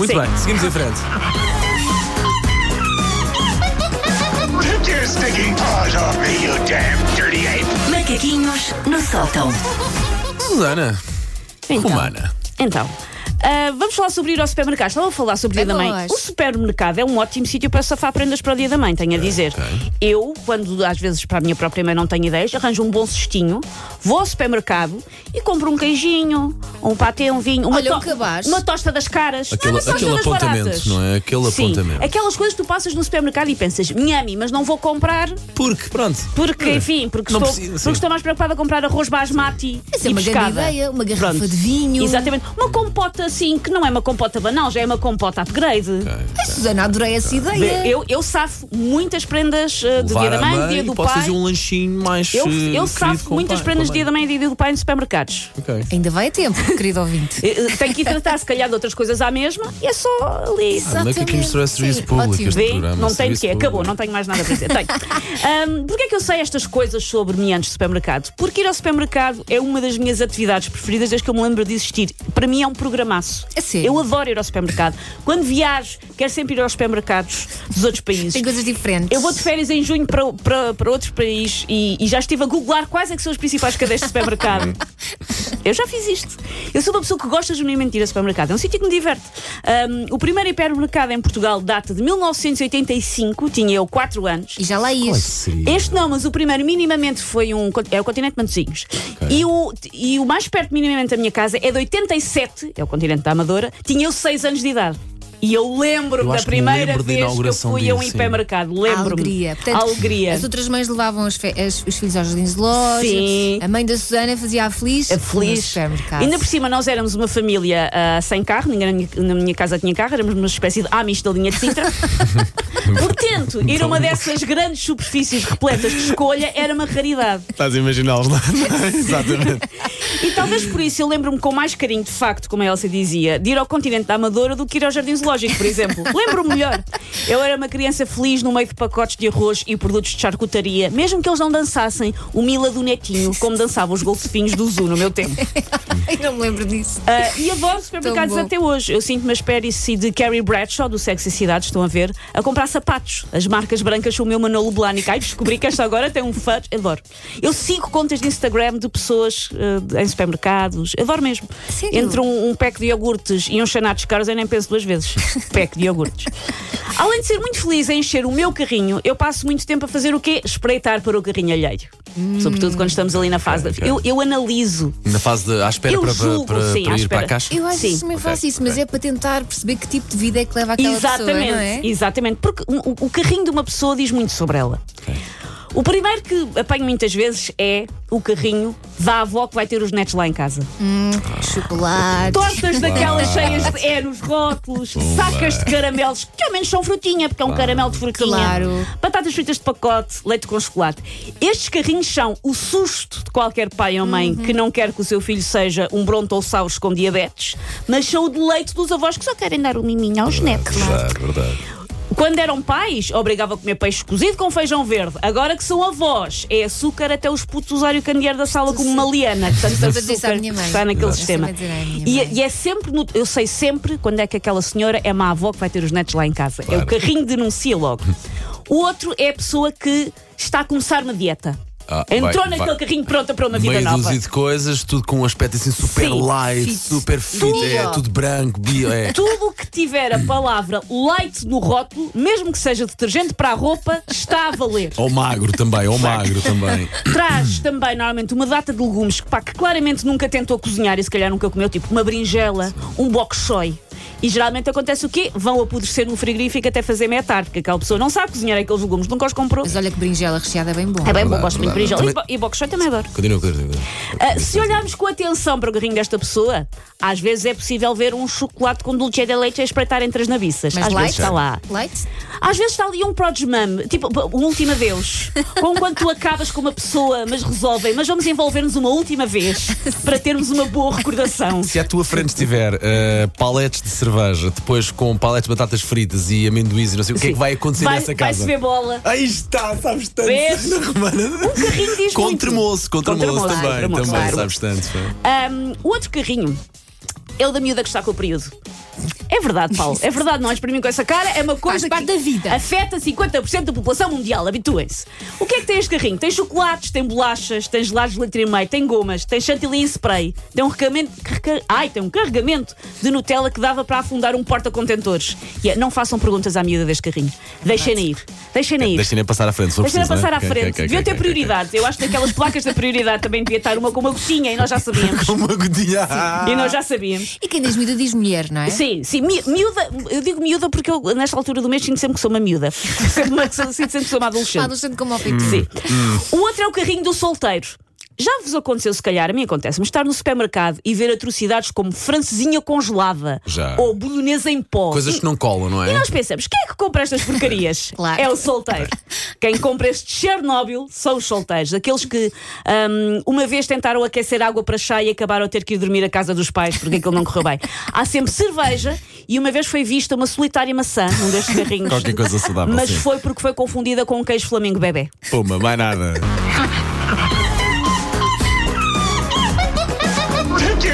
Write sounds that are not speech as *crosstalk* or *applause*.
Muito Sim. bem, seguimos em frente. Macaquinhos no sótão. Susana, Então, Romana. Então. Ah, vamos falar sobre ir ao supermercado. Estava a falar sobre o dia da mãe. O supermercado é um ótimo sítio para safar prendas para o dia da mãe, tenho a dizer. ok. Eu, quando às vezes para a minha própria mãe não tenho ideias, arranjo um bom cestinho, vou ao supermercado e compro um queijinho, um patê, um vinho, uma, Olha, um cabaz. uma tosta das caras. Aquele- mas são aquele apontamento, baratas. não é? Aquele Sim, apontamento. Aquelas coisas que tu passas no supermercado e pensas, nhami, mas não vou comprar Porque, pronto. porque, enfim, porque, Não estou, precisa, sim. porque estou mais preocupada a comprar arroz basmati Essa é e uma grande pescada. ideia, uma garrafa Pronto. de vinho. Exatamente. Uma compota assim, que não é uma compota banal, já é uma compota upgrade. Ai, Susana, adorei essa ideia. Eu, eu safo muitas prendas uh, do Levar dia da a mãe, mãe, dia do posso pai. fazer um lanchinho mais Eu, eh, eu safo muitas pai, prendas a de dia da mãe. e dia do pai nos supermercados. Ok. Ainda vai a tempo, *laughs* querido ouvinte. Eh, Tenho que ir tratar, se calhar, de outras coisas à mesma e é só ali. Exatamente. Onde é que aqui mostrou esse serviço público? Este Vê? programa, Não tenho de quê? público. Acabou, não tenho mais nada para dizer. Tenho. Um, Porquê é que eu sei estas coisas sobre mim antes do supermercado? Porque ir ao supermercado é uma das minhas atividades preferidas desde que eu me lembro de existir. Para mim é um A sério? Eu adoro ir ao supermercado. Quando viajo, quero sempre ir aos supermercados dos outros países. Tem coisas diferentes. Eu vou de férias em junho para, para, para outro país e, e já estive a googlar quais é que são as principais cadeias de supermercado. *laughs* Eu já fiz isto. Eu sou uma pessoa que gosta genuinamente de ir ao supermercado. É um sítio que me diverte. Um, o primeiro hipermercado em Portugal data de 1985, tinha eu 4 anos. E já lá é ias. seria? Este não, mas o primeiro minimamente foi um. É o Continente de Matosinhos. E, o, e o mais perto minimamente da minha casa é de 87, é o Continente da Amadora, tinha eu 6 anos de idade. E eu lembro-me Eu da primeira lembro vez que eu fui a um disso, hipermercado. A Lembro-me. alegria. Portanto, alegria. As outras mães levavam as- os filhos aos jardins de loja. Sim. A mãe da Susana fazia a feliz. A feliz. Ainda por cima, nós éramos uma família ah, sem carro, ninguém na minha, na minha casa tinha carro, éramos uma espécie de Amish da linha de Sintra. *laughs* Portanto, ir a uma dessas grandes superfícies repletas de escolha era uma raridade. Estás a imaginá-los, não é? Exatamente. E talvez por isso eu lembro-me com mais carinho, de facto, como a Elsa dizia, de ir ao continente da Amadora do que ir ao Jardim Zoológico, por exemplo. *laughs* Lembro-me melhor. Eu era uma criança feliz no meio de pacotes de arroz e produtos de charcutaria, mesmo que eles não dançassem o Mila do Netinho, como dançavam os golfinhos do Zoo no meu tempo. *laughs* Ai, não me lembro disso. Ah, e adoro supermercados até hoje. Eu sinto uma espécie de Carrie Bradshaw do Sexy Cidade, estão a ver, a comprar sapatos. As marcas brancas são o meu Manolo Blahnik. Ai, descobri que esta agora tem um fudge. Adoro. Eu sigo contas de Instagram de pessoas ah, em supermercados. Adoro mesmo. Sério? Entre um, um pack de iogurtes e uns chanatos caros, eu nem penso duas vezes. *laughs* pack de iogurtes. Além de ser muito feliz em encher o meu carrinho, eu passo muito tempo a fazer o quê? Espreitar para o carrinho alheio. Sobretudo quando estamos ali na fase Ok, da. Eu, eu analiso. Na fase de. à espera Eu para, para, julgo, para, sim, para ir para a espera. caixa? Eu acho Sim. que também Ok, faço isso, mas é para tentar perceber que tipo de vida é que leva aquela exatamente, pessoa, não é? exatamente. Porque o, o carrinho de uma pessoa diz muito sobre ela. O primeiro que apanho muitas vezes é o carrinho da avó que vai ter os netos lá em casa. Chocolate. Tortas daquelas cheias de é nos rótulos, sacas de caramelos, que ao menos são frutinha, porque é um caramelo de frutinha. Claro. Batatas fritas de pacote, leite com chocolate. Estes carrinhos são o susto de qualquer pai ou mãe que não quer que o seu filho seja um brontossauro com diabetes, mas são o deleite dos avós que só querem dar um miminho aos netos. Verdade, verdade. Quando eram pais, obrigava a comer peixe cozido com feijão verde. Agora que são avós, é açúcar até os putos usarem o candeeiro da sala como uma liana. Tanto à açúcar mãe. está naquele Exato. sistema. E, mãe. e é sempre, no- eu sei sempre quando é que aquela senhora é má avó que vai ter os netos lá em casa. É Claro. o carrinho denuncia logo. *laughs* O outro é a pessoa que está a começar uma dieta. Ah, Entrou vai- naquele vai- carrinho pronta para uma vida Meio nova. dúzia de coisas, tudo com um aspecto assim super Sim. light, Fit. super fit, Tudo. é tudo branco, bio, é. Tudo que tiver a palavra light no rótulo, mesmo que seja detergente para a roupa, está a valer. Ou magro também, ou magro também. Traz também, normalmente, uma data de legumes que, pá, que claramente nunca tentou cozinhar e se calhar nunca comeu, tipo uma berinjela, um bok choy. E geralmente acontece o quê? Vão apodrecer no frigorífico até fazer meia tarde, porque aquela pessoa não sabe cozinhar aqueles legumes, nunca os comprou. Mas olha que berinjela recheada é bem bom. É bem bom, gosto muito de berinjela. E E choy também adoro. Continua, continua. Ah, se olharmos com atenção para o carrinho desta pessoa, às vezes é possível ver um chocolate com dulce de leite a espreitar entre as nabiças. Mas às light? vezes está lá. Light? Às vezes está ali um Prods Mum, tipo um última vez. *laughs* Com quando tu acabas com uma pessoa, mas resolvem, mas vamos envolver-nos uma última vez *laughs* para termos uma boa recordação. Se à tua frente estiver eh, paletes de cerveja, depois com paletes de batatas fritas e amendoins e não sei o que é que vai acontecer Vai- nessa casa? Vai-se ver bola. Aí está, sabes tanto. Vês? Um carrinho diz Com muito. tremoço, com tremoço tremoço, também, tremoço, também, claro. sabes tanto. Um, o outro carrinho é o da miúda que está com o período. É verdade, Paulo. É verdade, não olhes para mim com essa cara. É uma coisa parte que da vida. afeta 50% da população mundial. Habituem-se. O que é que tem este carrinho? Tem chocolates, tem bolachas, tem gelados de litro e meio, tem gomas, tem chantilly em spray, tem um recarregamento, carrega- ai, tem um carregamento de Nutella que dava para afundar um porta-contentores. E é, não façam perguntas à miúda deste carrinho. Deixem-na ir. Deixem-na ir. Deixem-na passar à frente. preciso, passar né? à frente. ok, Deviam ok, ter prioridades. Eu acho que naquelas placas da prioridade também devia estar uma com uma gotinha e nós já sabíamos. *laughs* Uma gotinha. E nós já sabíamos. E quem diz miúda diz mulher, não é? Sim, sim, mi- miúda, eu digo miúda porque eu, nesta altura do mês, sinto sempre que sou uma miúda. *laughs* Uma- sinto sempre que sou uma adolescente. Adolescente como ao. Sim. O outro é o carrinho do solteiro. Já vos aconteceu, se calhar, a mim acontece-me estar no supermercado e ver atrocidades como francesinha congelada Já. ou bolonesa em pó. Coisas E- que não colam, não E é? nós pensamos, quem é que compra estas porcarias? *laughs* Claro. É o solteiro. *laughs* Quem compra este Chernobyl são os solteiros. Aqueles que hum, uma vez tentaram aquecer água para chá e acabaram a ter que ir dormir à casa dos pais porque aquilo não correu bem. *laughs* Há sempre cerveja e uma vez foi vista uma solitária maçã num destes carrinhos. Qualquer coisa saudável. Mas sim. foi porque foi confundida com um queijo flamingo bebê. Puma, mais nada.